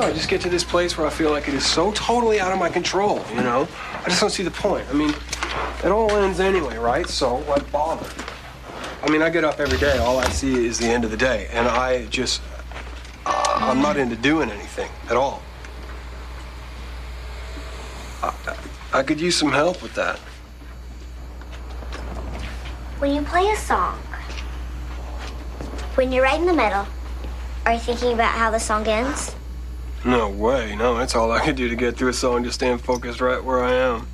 No, I just get to this place where I feel like it is so totally out of my control, you know? I just don't see the point. I mean, it all ends anyway, right? So why bother? I mean, I get up every day. All I see is the end of the day. And I just, uh, I'm not into doing anything at all. I, I could use some help with that. When you play a song, when you're right in the middle, are you thinking about how the song ends? No way. No, that's all I can do to get through a song, just staying focused right where I am.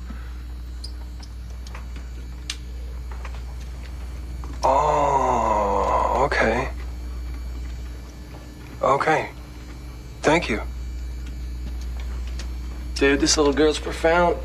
Oh, okay. Okay. Thank you. Dude, this little girl's profound.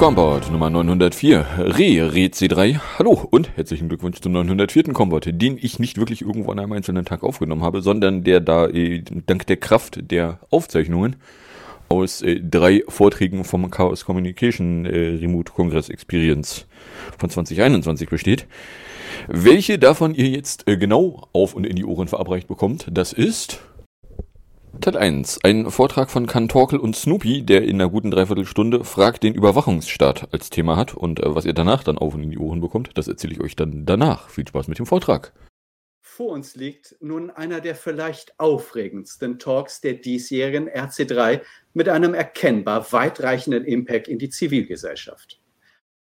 Combat Nummer 904, Re, Re C3. Hallo und herzlichen Glückwunsch zum 904. Combat, den ich nicht wirklich irgendwo an einem einzelnen Tag aufgenommen habe, sondern der da äh, dank der Kraft der Aufzeichnungen aus äh, drei Vorträgen vom Chaos Communication äh, Remote Congress Experience von 2021 besteht. Welche davon ihr jetzt äh, genau auf und in die Ohren verabreicht bekommt, das ist Teil 1. Ein Vortrag von Kantorkel und Snoopy, der in einer guten Dreiviertelstunde Fragt den Überwachungsstaat als Thema hat. Und äh, was ihr danach dann auf und in die Ohren bekommt, das erzähle ich euch dann danach. Viel Spaß mit dem Vortrag. Vor uns liegt nun einer der vielleicht aufregendsten Talks der diesjährigen RC3 mit einem erkennbar weitreichenden Impact in die Zivilgesellschaft.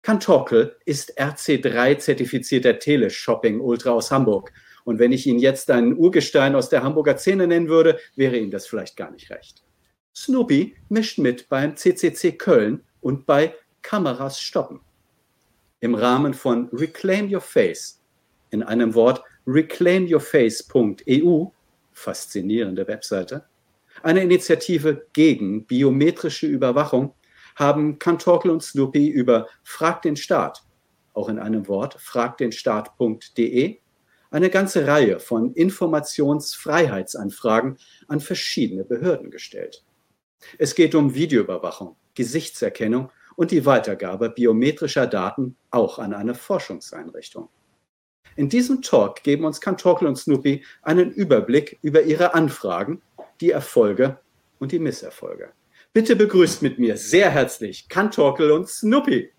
Kantorkel ist RC3-zertifizierter Teleshopping-Ultra aus Hamburg – und wenn ich ihn jetzt ein Urgestein aus der Hamburger Szene nennen würde, wäre ihm das vielleicht gar nicht recht. Snoopy mischt mit beim CCC Köln und bei Kameras stoppen. Im Rahmen von Reclaim Your Face, in einem Wort reclaimyourface.eu, faszinierende Webseite, eine Initiative gegen biometrische Überwachung, haben Kantorkel und Snoopy über Frag den Staat, auch in einem Wort fragdenstaat.de, eine ganze Reihe von Informationsfreiheitsanfragen an verschiedene Behörden gestellt. Es geht um Videoüberwachung, Gesichtserkennung und die Weitergabe biometrischer Daten auch an eine Forschungseinrichtung. In diesem Talk geben uns Kantorkel und Snoopy einen Überblick über ihre Anfragen, die Erfolge und die Misserfolge. Bitte begrüßt mit mir sehr herzlich Kantorkel und Snoopy.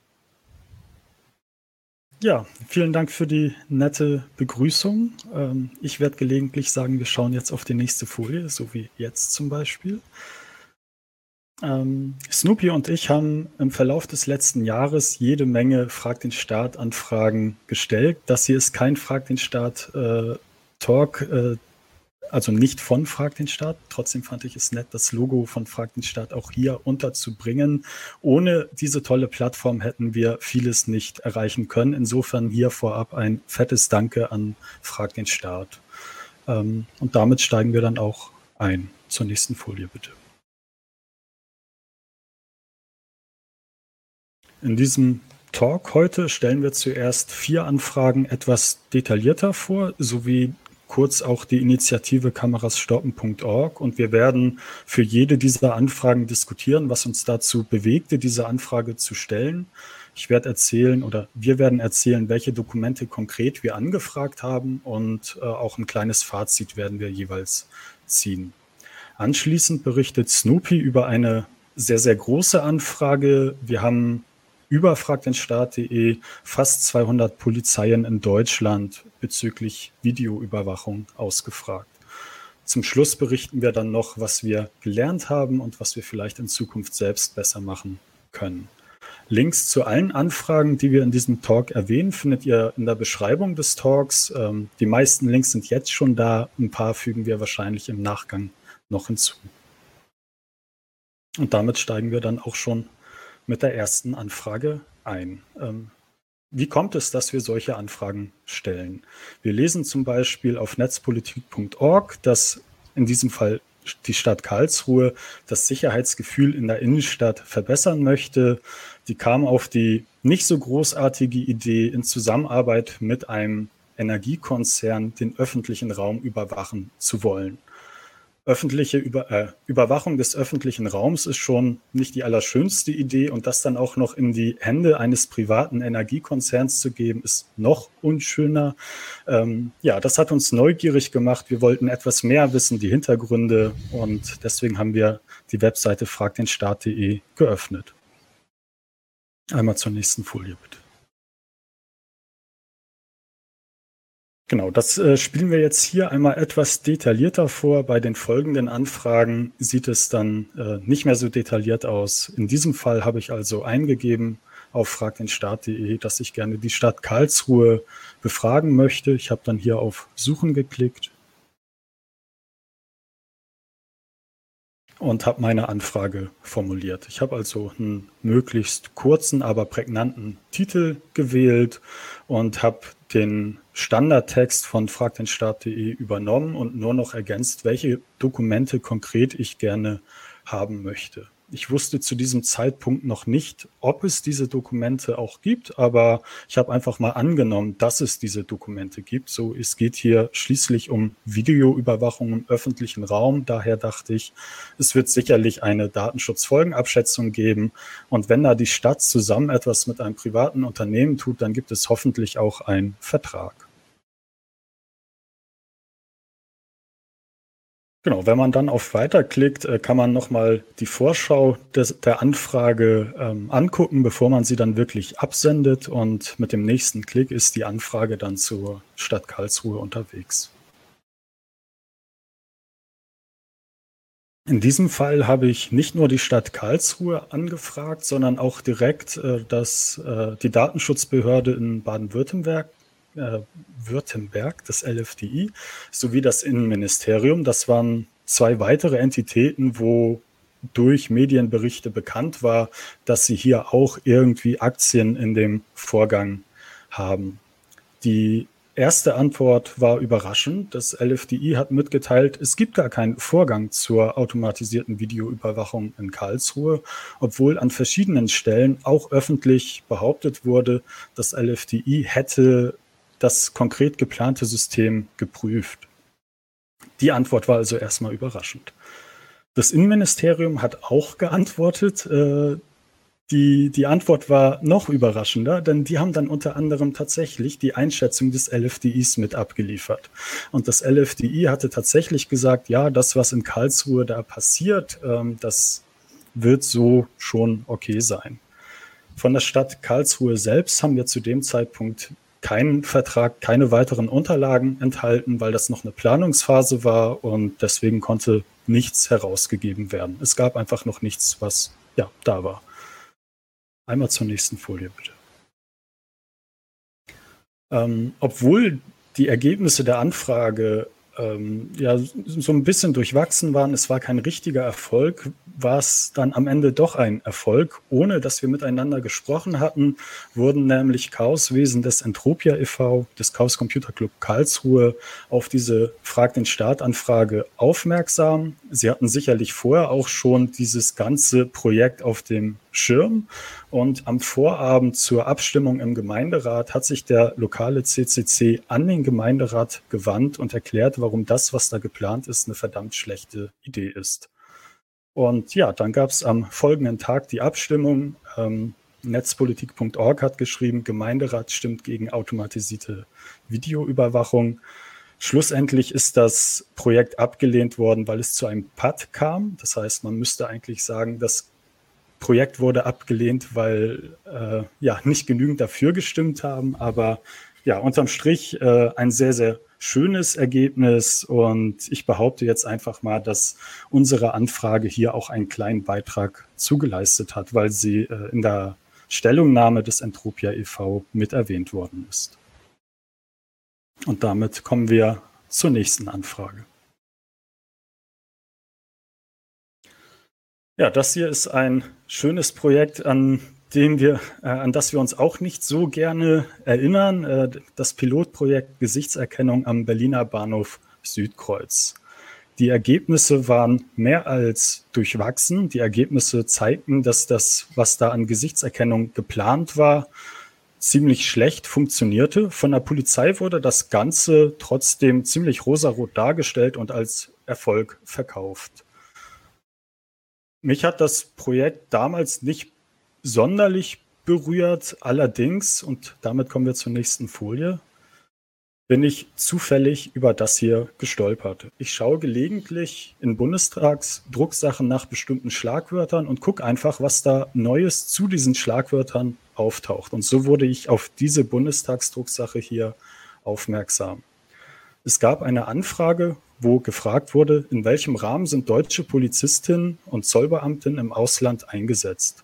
Ja, vielen Dank für die nette Begrüßung. Ähm, ich werde gelegentlich sagen, wir schauen jetzt auf die nächste Folie, so wie jetzt zum Beispiel. Ähm, Snoopy und ich haben im Verlauf des letzten Jahres jede Menge Frag den Staat Anfragen gestellt. Das hier ist kein Frag den Staat äh, Talk. Äh, also nicht von Frag den Staat. Trotzdem fand ich es nett, das Logo von Frag den Staat auch hier unterzubringen. Ohne diese tolle Plattform hätten wir vieles nicht erreichen können. Insofern hier vorab ein fettes Danke an Frag den Staat. Ähm, und damit steigen wir dann auch ein. Zur nächsten Folie bitte. In diesem Talk heute stellen wir zuerst vier Anfragen etwas detaillierter vor, sowie kurz auch die Initiative kamerasstoppen.org und wir werden für jede dieser Anfragen diskutieren, was uns dazu bewegte, diese Anfrage zu stellen. Ich werde erzählen oder wir werden erzählen, welche Dokumente konkret wir angefragt haben und äh, auch ein kleines Fazit werden wir jeweils ziehen. Anschließend berichtet Snoopy über eine sehr, sehr große Anfrage. Wir haben über fragdenstaat.de fast 200 Polizeien in Deutschland bezüglich Videoüberwachung ausgefragt. Zum Schluss berichten wir dann noch, was wir gelernt haben und was wir vielleicht in Zukunft selbst besser machen können. Links zu allen Anfragen, die wir in diesem Talk erwähnen, findet ihr in der Beschreibung des Talks. Ähm, die meisten Links sind jetzt schon da, ein paar fügen wir wahrscheinlich im Nachgang noch hinzu. Und damit steigen wir dann auch schon mit der ersten Anfrage ein. Ähm, wie kommt es, dass wir solche Anfragen stellen? Wir lesen zum Beispiel auf netzpolitik.org, dass in diesem Fall die Stadt Karlsruhe, das Sicherheitsgefühl in der Innenstadt verbessern möchte. Die kam auf die nicht so großartige Idee, in Zusammenarbeit mit einem Energiekonzern den öffentlichen Raum überwachen zu wollen öffentliche Über äh, Überwachung des öffentlichen Raums ist schon nicht die allerschönste Idee und das dann auch noch in die Hände eines privaten Energiekonzerns zu geben, ist noch unschöner. Ähm, ja, das hat uns neugierig gemacht. Wir wollten etwas mehr wissen, die Hintergründe und deswegen haben wir die Webseite fragdenstaat.de geöffnet. Einmal zur nächsten Folie bitte. Genau, das äh, spielen wir jetzt hier einmal etwas detaillierter vor. Bei den folgenden Anfragen sieht es dann äh, nicht mehr so detailliert aus. In diesem Fall habe ich also eingegeben auf fragdenstaat.de, dass ich gerne die Stadt Karlsruhe befragen möchte. Ich habe dann hier auf Suchen geklickt und habe meine Anfrage formuliert. Ich habe also einen möglichst kurzen, aber prägnanten Titel gewählt und habe den Standardtext von fragdenstaat.de übernommen und nur noch ergänzt, welche Dokumente konkret ich gerne haben möchte. Ich wusste zu diesem Zeitpunkt noch nicht, ob es diese Dokumente auch gibt, aber ich habe einfach mal angenommen, dass es diese Dokumente gibt. So, es geht hier schließlich um Videoüberwachung im öffentlichen Raum. Daher dachte ich, es wird sicherlich eine Datenschutzfolgenabschätzung geben. Und wenn da die Stadt zusammen etwas mit einem privaten Unternehmen tut, dann gibt es hoffentlich auch einen Vertrag. Genau, wenn man dann auf Weiter klickt, äh, kann man nochmal die Vorschau des, der Anfrage ähm, angucken, bevor man sie dann wirklich absendet. Und mit dem nächsten Klick ist die Anfrage dann zur Stadt Karlsruhe unterwegs. In diesem Fall habe ich nicht nur die Stadt Karlsruhe angefragt, sondern auch direkt äh, das, äh, die Datenschutzbehörde in Baden-Württemberg, äh, Württemberg, das LFDI, sowie das Innenministerium. Das waren zwei weitere Entitäten, wo durch Medienberichte bekannt war, dass sie hier auch irgendwie Aktien in dem Vorgang haben. Die erste Antwort war überraschend. Das LFDI hat mitgeteilt, es gibt gar keinen Vorgang zur automatisierten Videoüberwachung in Karlsruhe, obwohl an verschiedenen Stellen auch öffentlich behauptet wurde, das LFDI hätte das konkret geplante System geprüft? Die Antwort war also erstmal überraschend. Das Innenministerium hat auch geantwortet. Äh, die, die Antwort war noch überraschender, denn die haben dann unter anderem tatsächlich die Einschätzung des LFDIs mit abgeliefert. Und das LFDI hatte tatsächlich gesagt, ja, das, was in Karlsruhe da passiert, ähm, das wird so schon okay sein. Von der Stadt Karlsruhe selbst haben wir zu dem Zeitpunkt keinen Vertrag, keine weiteren Unterlagen enthalten, weil das noch eine Planungsphase war und deswegen konnte nichts herausgegeben werden. Es gab einfach noch nichts, was ja da war. Einmal zur nächsten Folie bitte. Ähm, obwohl die Ergebnisse der Anfrage ähm, ja so ein bisschen durchwachsen waren, es war kein richtiger Erfolg, war es dann am Ende doch ein Erfolg. Ohne dass wir miteinander gesprochen hatten, wurden nämlich Chaoswesen des Entropia e.V., des Chaos Computer Club Karlsruhe, auf diese Frag den Staat-Anfrage aufmerksam. Sie hatten sicherlich vorher auch schon dieses ganze Projekt auf dem Schirm. Und am Vorabend zur Abstimmung im Gemeinderat hat sich der lokale CCC an den Gemeinderat gewandt und erklärt, warum das, was da geplant ist, eine verdammt schlechte Idee ist. Und ja, dann gab es am folgenden Tag die Abstimmung. Ähm, Netzpolitik.org hat geschrieben, Gemeinderat stimmt gegen automatisierte Videoüberwachung. Schlussendlich ist das Projekt abgelehnt worden, weil es zu einem PAD kam. Das heißt, man müsste eigentlich sagen, das Projekt wurde abgelehnt, weil äh, ja nicht genügend dafür gestimmt haben. Aber ja, unterm Strich äh, ein sehr, sehr schönes Ergebnis und ich behaupte jetzt einfach mal, dass unsere Anfrage hier auch einen kleinen Beitrag zugeleistet hat, weil sie äh, in der Stellungnahme des Entropia e.V. mit erwähnt worden ist. Und damit kommen wir zur nächsten Anfrage. Ja, das hier ist ein schönes Projekt, an dem wir, äh, an das wir uns auch nicht so gerne erinnern, äh, das Pilotprojekt Gesichtserkennung am Berliner Bahnhof Südkreuz. Die Ergebnisse waren mehr als durchwachsen. Die Ergebnisse zeigten, dass das, was da an Gesichtserkennung geplant war, ziemlich schlecht funktionierte. Von der Polizei wurde das Ganze trotzdem ziemlich rosarot dargestellt und als Erfolg verkauft. Mich hat das Projekt damals nicht sonderlich berührt. Allerdings, und damit kommen wir zur nächsten Folie, bin ich zufällig über das hier gestolpert. Ich schaue gelegentlich in Bundestagsdrucksachen nach bestimmten Schlagwörtern und gucke einfach, was da Neues zu diesen Schlagwörtern auftaucht. Und so wurde ich auf diese Bundestagsdrucksache hier aufmerksam. Es gab eine Anfrage, wo gefragt wurde, in welchem Rahmen sind deutsche Polizistinnen und Zollbeamtinnen im Ausland eingesetzt.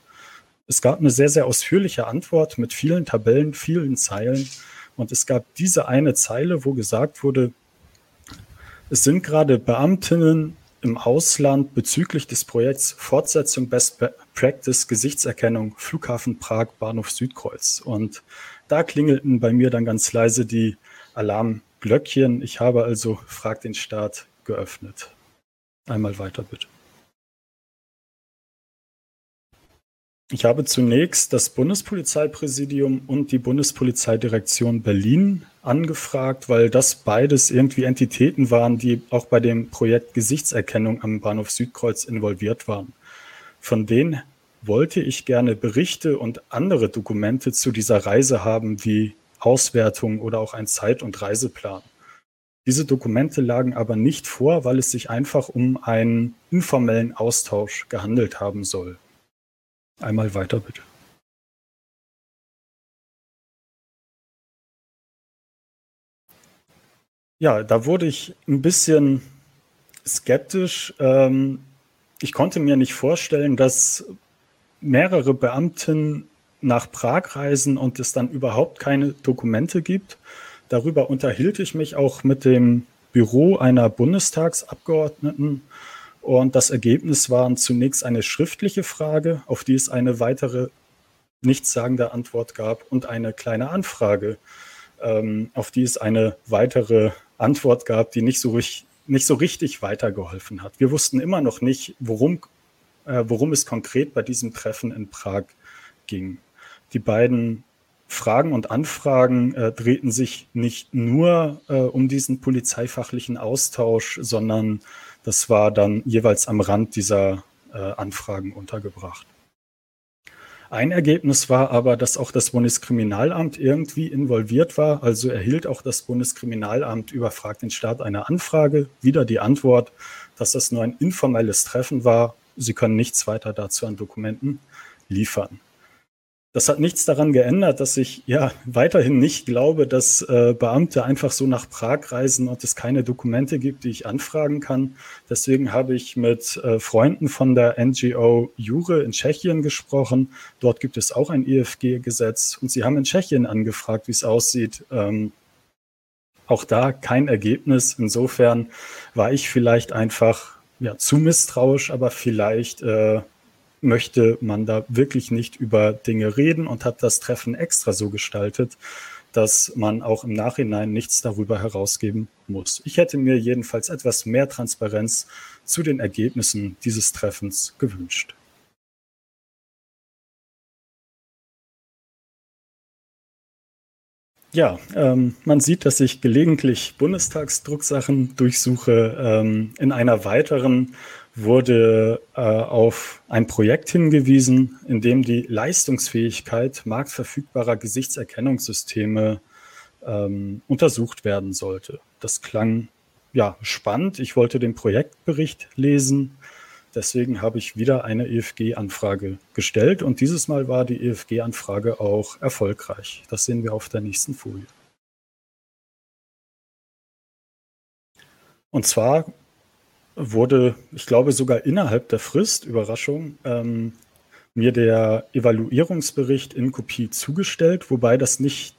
Es gab eine sehr, sehr ausführliche Antwort mit vielen Tabellen, vielen Zeilen. Und es gab diese eine Zeile, wo gesagt wurde, es sind gerade Beamtinnen im Ausland bezüglich des Projekts Fortsetzung Best Practice Gesichtserkennung Flughafen Prag Bahnhof Südkreuz. Und da klingelten bei mir dann ganz leise die Alarmglöckchen. Ich habe also Frag den Staat geöffnet. Einmal weiter bitte. Ich habe zunächst das Bundespolizeipräsidium und die Bundespolizeidirektion Berlin angefragt, weil das beides irgendwie Entitäten waren, die auch bei dem Projekt Gesichtserkennung am Bahnhof Südkreuz involviert waren. Von denen wollte ich gerne Berichte und andere Dokumente zu dieser Reise haben, wie Auswertungen oder auch ein Zeit- und Reiseplan. Diese Dokumente lagen aber nicht vor, weil es sich einfach um einen informellen Austausch gehandelt haben soll. Einmal weiter bitte. Ja, da wurde ich ein bisschen skeptisch. Ähm, ich konnte mir nicht vorstellen, dass mehrere Beamten nach Prag reisen und es dann überhaupt keine Dokumente gibt. Darüber unterhielt ich mich auch mit dem Büro einer Bundestagsabgeordneten und das Ergebnis waren zunächst eine schriftliche Frage, auf die es eine weitere nichtssagende Antwort gab und eine kleine Anfrage, ähm, auf die es eine weitere Antwort gab, die nicht so, nicht so richtig weitergeholfen hat. Wir wussten immer noch nicht, worum, äh, worum es konkret bei diesem Treffen in Prag ging. Die beiden Fragen und Anfragen äh, drehten sich nicht nur äh, um diesen polizeifachlichen Austausch, sondern das war dann jeweils am Rand dieser äh, Anfragen untergebracht. Ein Ergebnis war aber, dass auch das Bundeskriminalamt irgendwie involviert war. Also erhielt auch das Bundeskriminalamt überfragt den Staat eine Anfrage. Wieder die Antwort, dass das nur ein informelles Treffen war. Sie können nichts weiter dazu an Dokumenten liefern. Das hat nichts daran geändert, dass ich ja weiterhin nicht glaube, dass äh, Beamte einfach so nach Prag reisen und es keine Dokumente gibt, die ich anfragen kann. Deswegen habe ich mit äh, Freunden von der NGO Jure in Tschechien gesprochen. Dort gibt es auch ein EFG-Gesetz und sie haben in Tschechien angefragt, wie es aussieht. Ähm, auch da kein Ergebnis. Insofern war ich vielleicht einfach ja, zu misstrauisch, aber vielleicht äh, möchte man da wirklich nicht über Dinge reden und hat das Treffen extra so gestaltet, dass man auch im Nachhinein nichts darüber herausgeben muss. Ich hätte mir jedenfalls etwas mehr Transparenz zu den Ergebnissen dieses Treffens gewünscht. Ja, ähm, man sieht, dass ich gelegentlich Bundestagsdrucksachen durchsuche. Ähm, in einer weiteren wurde äh, auf ein Projekt hingewiesen, in dem die Leistungsfähigkeit marktverfügbarer Gesichtserkennungssysteme ähm, untersucht werden sollte. Das klang ja spannend. Ich wollte den Projektbericht lesen. Deswegen habe ich wieder eine EFG-Anfrage gestellt und dieses Mal war die EFG-Anfrage auch erfolgreich. Das sehen wir auf der nächsten Folie. Und zwar wurde, ich glaube sogar innerhalb der Frist, Überraschung, ähm, mir der Evaluierungsbericht in Kopie zugestellt, wobei das nicht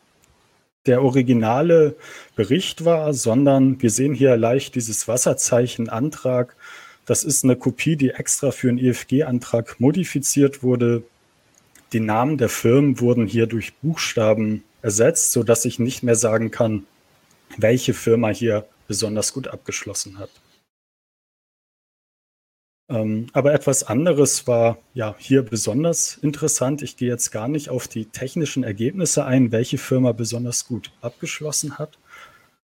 der originale Bericht war, sondern wir sehen hier leicht dieses Wasserzeichen Antrag. Das ist eine Kopie, die extra für einen EFG-Antrag modifiziert wurde. Die Namen der Firmen wurden hier durch Buchstaben ersetzt, sodass ich nicht mehr sagen kann, welche Firma hier besonders gut abgeschlossen hat. Ähm, aber etwas anderes war ja hier besonders interessant. Ich gehe jetzt gar nicht auf die technischen Ergebnisse ein, welche Firma besonders gut abgeschlossen hat,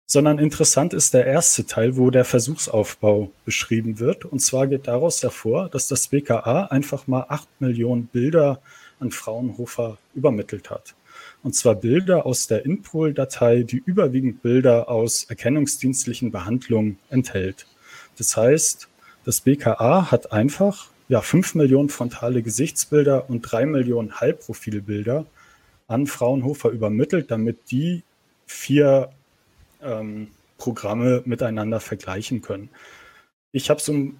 sondern interessant ist der erste Teil, wo der Versuchsaufbau beschrieben wird. Und zwar geht daraus hervor, dass das BKA einfach mal acht Millionen Bilder an Fraunhofer übermittelt hat. Und zwar Bilder aus der Inpol-Datei, die überwiegend Bilder aus erkennungsdienstlichen Behandlungen enthält. Das heißt, das BKA hat einfach ja, 5 Millionen frontale Gesichtsbilder und 3 Millionen Halbprofilbilder an Fraunhofer übermittelt, damit die vier ähm, Programme miteinander vergleichen können. Ich habe so ein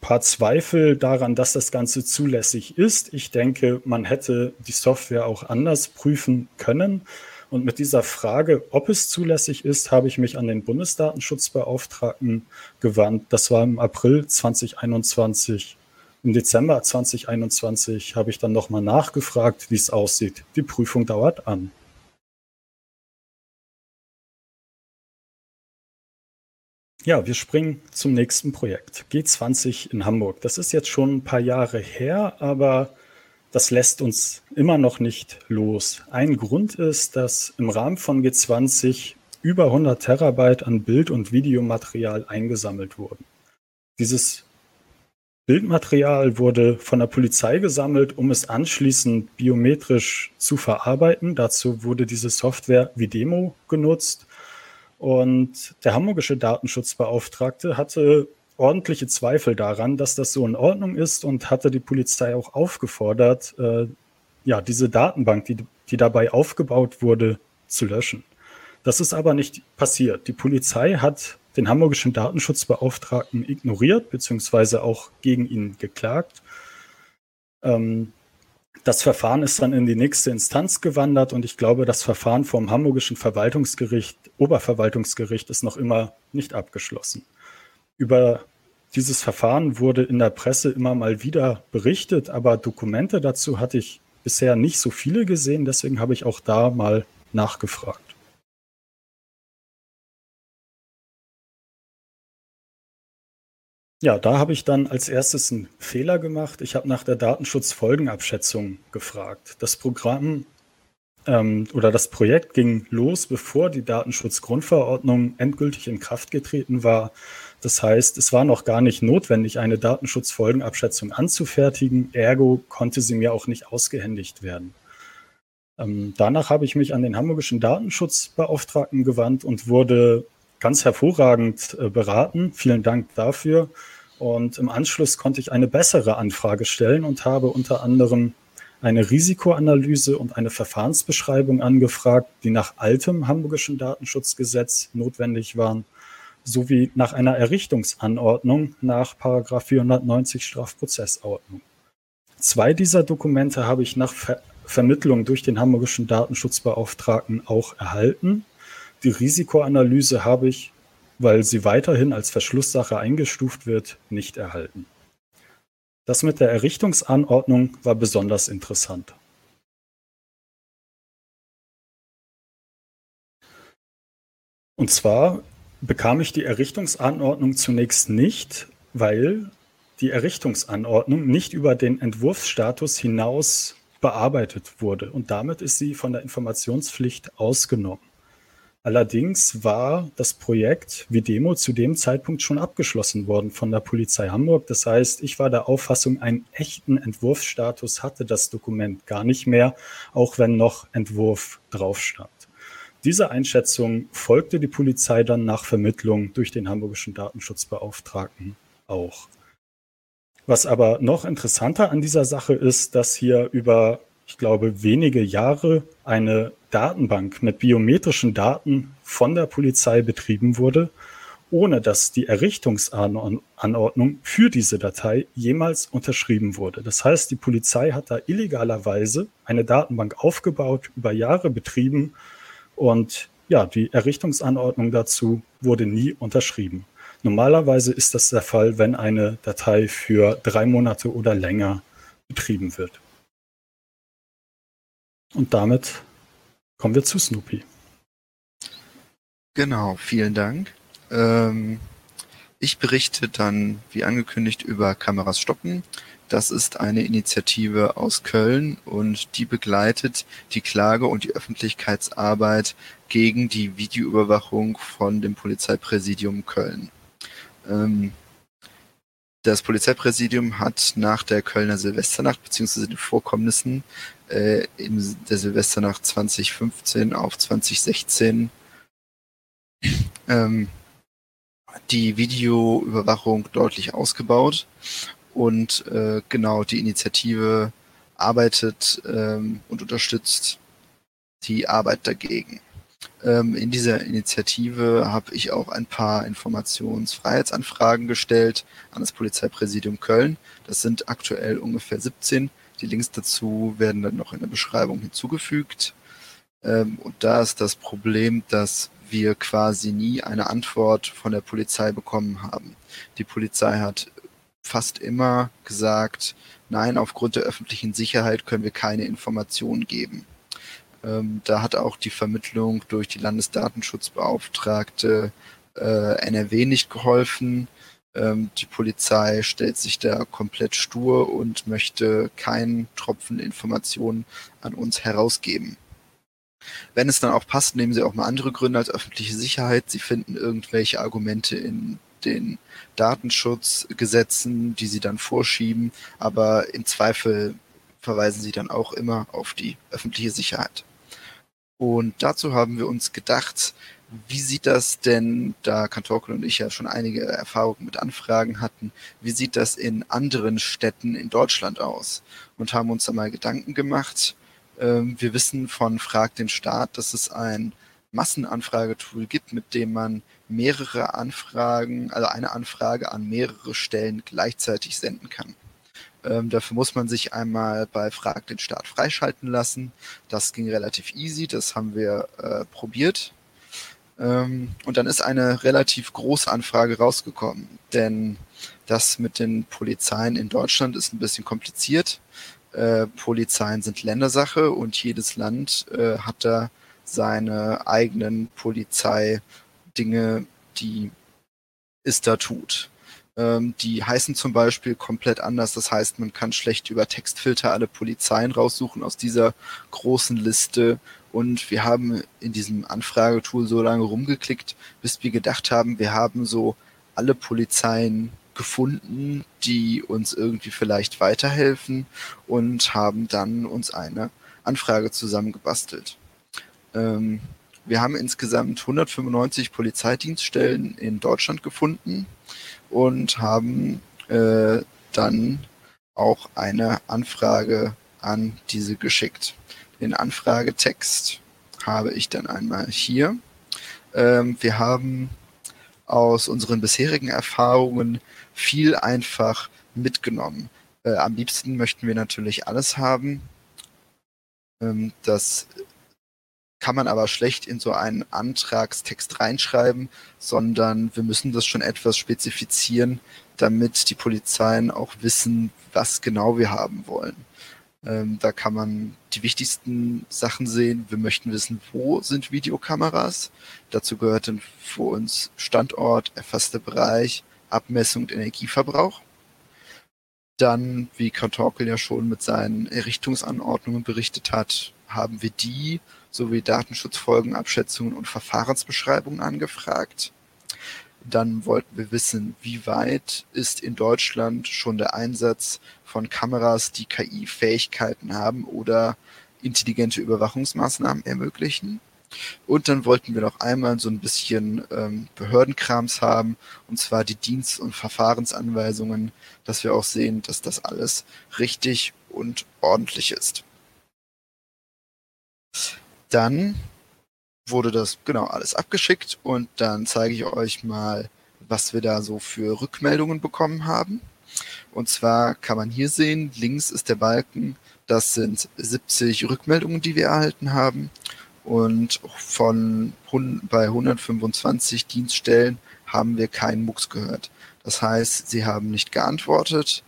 paar Zweifel daran, dass das Ganze zulässig ist. Ich denke, man hätte die Software auch anders prüfen können. Und mit dieser Frage, ob es zulässig ist, habe ich mich an den Bundesdatenschutzbeauftragten gewandt. Das war im April 2021. Im Dezember 2021 habe ich dann nochmal nachgefragt, wie es aussieht. Die Prüfung dauert an. Ja, wir springen zum nächsten Projekt. G20 in Hamburg. Das ist jetzt schon ein paar Jahre her, aber das lässt uns immer noch nicht los. Ein Grund ist, dass im Rahmen von G20 über 100 Terabyte an Bild- und Videomaterial eingesammelt wurden. Dieses Bildmaterial wurde von der Polizei gesammelt, um es anschließend biometrisch zu verarbeiten. Dazu wurde diese Software Videmo genutzt. Und der hamburgische Datenschutzbeauftragte hatte ordentliche Zweifel daran, dass das so in Ordnung ist und hatte die Polizei auch aufgefordert, äh, ja, diese Datenbank, die, die dabei aufgebaut wurde, zu löschen. Das ist aber nicht passiert. Die Polizei hat den hamburgischen Datenschutzbeauftragten ignoriert, beziehungsweise auch gegen ihn geklagt. Ähm, das Verfahren ist dann in die nächste Instanz gewandert und ich glaube, das Verfahren vom hamburgischen Verwaltungsgericht, Oberverwaltungsgericht, ist noch immer nicht abgeschlossen. Über dieses Verfahren wurde in der Presse immer mal wieder berichtet, aber Dokumente dazu hatte ich bisher nicht so viele gesehen, deswegen habe ich auch da mal nachgefragt. Ja, da habe ich dann als erstes einen Fehler gemacht. Ich habe nach der Datenschutzfolgenabschätzung gefragt. Das Programm ähm, oder das Projekt ging los, bevor die Datenschutzgrundverordnung endgültig in Kraft getreten war. Das heißt, es war noch gar nicht notwendig, eine Datenschutzfolgenabschätzung anzufertigen. Ergo konnte sie mir auch nicht ausgehändigt werden. Ähm, danach habe ich mich an den hamburgischen Datenschutzbeauftragten gewandt und wurde ganz hervorragend äh, beraten. Vielen Dank dafür. Und im Anschluss konnte ich eine bessere Anfrage stellen und habe unter anderem eine Risikoanalyse und eine Verfahrensbeschreibung angefragt, die nach altem hamburgischen Datenschutzgesetz notwendig waren, sowie nach einer Errichtungsanordnung nach 490 Strafprozessordnung. Zwei dieser Dokumente habe ich nach Ver Vermittlung durch den hamburgischen Datenschutzbeauftragten auch erhalten. Die Risikoanalyse habe ich, weil sie weiterhin als Verschlusssache eingestuft wird, nicht erhalten. Das mit der Errichtungsanordnung war besonders interessant. Und zwar bekam ich die Errichtungsanordnung zunächst nicht, weil die Errichtungsanordnung nicht über den Entwurfsstatus hinaus bearbeitet wurde und damit ist sie von der Informationspflicht ausgenommen. Allerdings war das Projekt Videmo zu dem Zeitpunkt schon abgeschlossen worden von der Polizei Hamburg. Das heißt, ich war der Auffassung, einen echten Entwurfsstatus hatte das Dokument gar nicht mehr, auch wenn noch Entwurf drauf stand. Dieser Einschätzung folgte die Polizei dann nach Vermittlung durch den hamburgischen Datenschutzbeauftragten auch. Was aber noch interessanter an dieser Sache ist, dass hier über, ich glaube, wenige Jahre eine Datenbank mit biometrischen Daten von der Polizei betrieben wurde, ohne dass die Errichtungsanordnung für diese Datei jemals unterschrieben wurde. Das heißt, die Polizei hat da illegalerweise eine Datenbank aufgebaut, über Jahre betrieben und ja, die Errichtungsanordnung dazu wurde nie unterschrieben. Normalerweise ist das der Fall, wenn eine Datei für drei Monate oder länger betrieben wird. Und damit Kommen wir zu Snoopy. Genau, vielen Dank. Ähm, Ich berichte dann, wie angekündigt, über Kameras stoppen. Das ist eine Initiative aus Köln und die begleitet die Klage und die Öffentlichkeitsarbeit gegen die Videoüberwachung von dem Polizeipräsidium Köln. Ähm, das Polizeipräsidium hat nach der Kölner Silvesternacht bzw. den Vorkommnissen äh, in der Silvesternacht 2015 auf 2016 ähm, die Videoüberwachung deutlich ausgebaut und äh, genau die Initiative arbeitet ähm, und unterstützt die Arbeit dagegen. Ähm, in dieser Initiative habe ich auch ein paar Informationsfreiheitsanfragen gestellt an das Polizeipräsidium Köln. Das sind aktuell ungefähr 17. Die Links dazu werden dann noch in der Beschreibung hinzugefügt. Ähm, und da ist das Problem, dass wir quasi nie eine Antwort von der Polizei bekommen haben. Die Polizei hat fast immer gesagt, nein, aufgrund der öffentlichen Sicherheit können wir keine Informationen geben. Ähm, da hat auch die Vermittlung durch die Landesdatenschutzbeauftragte äh, NRW nicht geholfen. Ähm, die Polizei stellt sich da komplett stur und möchte keinen Tropfen Informationen an uns herausgeben. Wenn es dann auch passt, nehmen sie auch mal andere Gründe als öffentliche Sicherheit. Sie finden irgendwelche Argumente in den Datenschutzgesetzen, die sie dann vorschieben, aber im Zweifel verweisen sie dann auch immer auf die öffentliche Sicherheit. Und dazu haben wir uns gedacht, wie sieht das denn, da Kantorkel und ich ja schon einige Erfahrungen mit Anfragen hatten, wie sieht das in anderen Städten in Deutschland aus? Und haben uns da mal Gedanken gemacht. Ähm, wir wissen von Frag den Staat, dass es ein Massenanfragetool gibt, mit dem man mehrere Anfragen, also eine Anfrage an mehrere Stellen gleichzeitig senden kann. Ähm, dafür muss man sich einmal bei Frag den Start freischalten lassen. Das ging relativ easy, das haben wir äh, probiert. Ähm, und dann ist eine relativ große Anfrage rausgekommen, denn das mit den Polizeien in Deutschland ist ein bisschen kompliziert. Äh, Polizeien sind Ländersache und jedes Land äh, hat da seine eigenen Polizeidinge, die es da tut. Ähm, die heißen zum Beispiel komplett anders. Das heißt, man kann schlecht über Textfilter alle Polizeien raussuchen aus dieser großen Liste. Und wir haben in diesem Anfragetool so lange rumgeklickt, bis wir gedacht haben, wir haben so alle Polizeien gefunden, die uns irgendwie vielleicht weiterhelfen und haben dann uns eine Anfrage zusammengebastelt. Ähm, wir haben insgesamt 195 Polizeidienststellen in Deutschland gefunden und haben äh, dann auch eine Anfrage an diese geschickt. Den Anfragetext habe ich dann einmal hier. Ähm, wir haben aus unseren bisherigen Erfahrungen viel einfach mitgenommen. Äh, am liebsten möchten wir natürlich alles haben. Ähm, das kann man aber schlecht in so einen Antragstext reinschreiben, sondern wir müssen das schon etwas spezifizieren, damit die Polizeien auch wissen, was genau wir haben wollen. Ähm, da kann man die wichtigsten Sachen sehen. Wir möchten wissen, wo sind Videokameras. Dazu gehört dann für uns Standort, erfasster Bereich, Abmessung und Energieverbrauch. Dann, wie Kontorkel ja schon mit seinen Errichtungsanordnungen berichtet hat, haben wir die sowie Datenschutzfolgenabschätzungen und Verfahrensbeschreibungen angefragt. Dann wollten wir wissen, wie weit ist in Deutschland schon der Einsatz von Kameras, die KI-Fähigkeiten haben oder intelligente Überwachungsmaßnahmen ermöglichen. Und dann wollten wir noch einmal so ein bisschen ähm, Behördenkrams haben, und zwar die Dienst- und Verfahrensanweisungen, dass wir auch sehen, dass das alles richtig und ordentlich ist. Dann wurde das genau alles abgeschickt und dann zeige ich euch mal, was wir da so für Rückmeldungen bekommen haben. Und zwar kann man hier sehen, links ist der Balken, das sind 70 Rückmeldungen, die wir erhalten haben. Und von bei 125 Dienststellen haben wir keinen Mucks gehört. Das heißt, sie haben nicht geantwortet.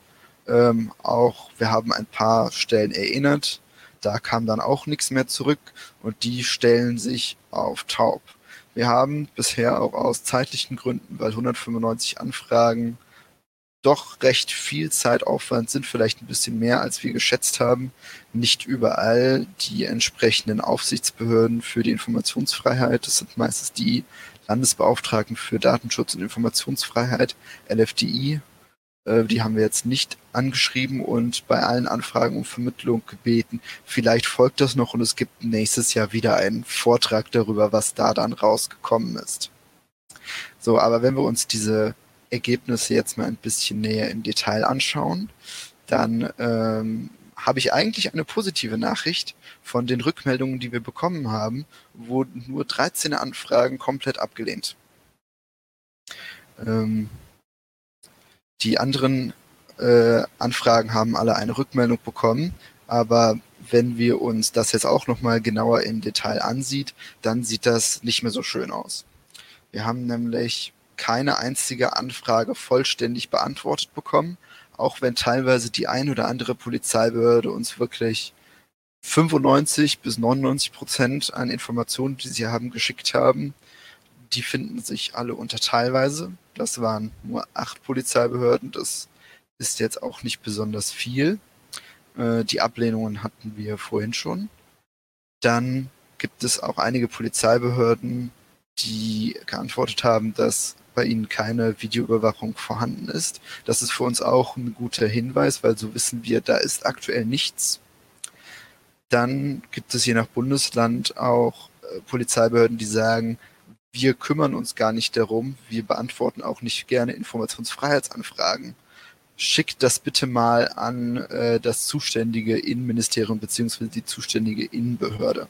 Ähm, auch wir haben ein paar Stellen erinnert, da kam dann auch nichts mehr zurück und die stellen sich auf taub. Wir haben bisher auch aus zeitlichen Gründen, weil 195 Anfragen doch recht viel Zeitaufwand sind, vielleicht ein bisschen mehr, als wir geschätzt haben, nicht überall die entsprechenden Aufsichtsbehörden für die Informationsfreiheit, das sind meistens die Landesbeauftragten für Datenschutz und Informationsfreiheit, LFDI, die haben wir jetzt nicht angeschrieben und bei allen Anfragen um Vermittlung gebeten. Vielleicht folgt das noch und es gibt nächstes Jahr wieder einen Vortrag darüber, was da dann rausgekommen ist. So, aber wenn wir uns diese Ergebnisse jetzt mal ein bisschen näher im Detail anschauen, dann ähm, habe ich eigentlich eine positive Nachricht von den Rückmeldungen, die wir bekommen haben, wurden nur 13 Anfragen komplett abgelehnt. Ähm, die anderen äh, Anfragen haben alle eine Rückmeldung bekommen, aber wenn wir uns das jetzt auch nochmal genauer im Detail ansieht, dann sieht das nicht mehr so schön aus. Wir haben nämlich keine einzige Anfrage vollständig beantwortet bekommen, auch wenn teilweise die ein oder andere Polizeibehörde uns wirklich 95 bis 99 Prozent an Informationen, die sie haben, geschickt haben. Die finden sich alle unter teilweise. Das waren nur acht Polizeibehörden. Das ist jetzt auch nicht besonders viel. Äh, die Ablehnungen hatten wir vorhin schon. Dann gibt es auch einige Polizeibehörden, die geantwortet haben, dass bei ihnen keine Videoüberwachung vorhanden ist. Das ist für uns auch ein guter Hinweis, weil so wissen wir, da ist aktuell nichts. Dann gibt es je nach Bundesland auch äh, Polizeibehörden, die sagen, wir kümmern uns gar nicht darum, wir beantworten auch nicht gerne Informationsfreiheitsanfragen. Schickt das bitte mal an äh, das zuständige Innenministerium beziehungsweise die zuständige Innenbehörde.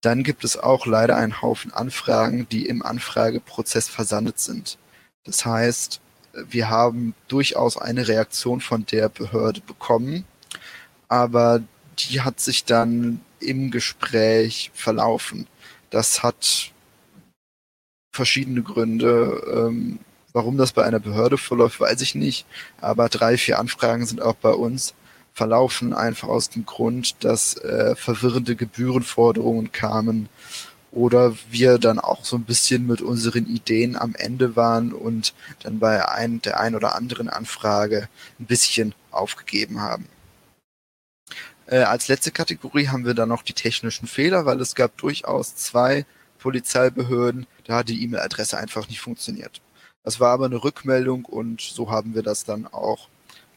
Dann gibt es auch leider einen Haufen Anfragen, die im Anfrageprozess versandet sind. Das heißt, wir haben durchaus eine Reaktion von der Behörde bekommen, aber die hat sich dann im Gespräch verlaufen. Das hat verschiedene Gründe. Ähm, warum das bei einer Behörde verläuft, weiß ich nicht. Aber drei, vier Anfragen sind auch bei uns verlaufen, einfach aus dem Grund, dass äh, verwirrende Gebührenforderungen kamen oder wir dann auch so ein bisschen mit unseren Ideen am Ende waren und dann bei ein, der ein oder anderen Anfrage ein bisschen aufgegeben haben. Äh, als letzte Kategorie haben wir dann noch die technischen Fehler, weil es gab durchaus zwei Polizeibehörden, da hat die E-Mail-Adresse einfach nicht funktioniert. Das war aber eine Rückmeldung und so haben wir das dann auch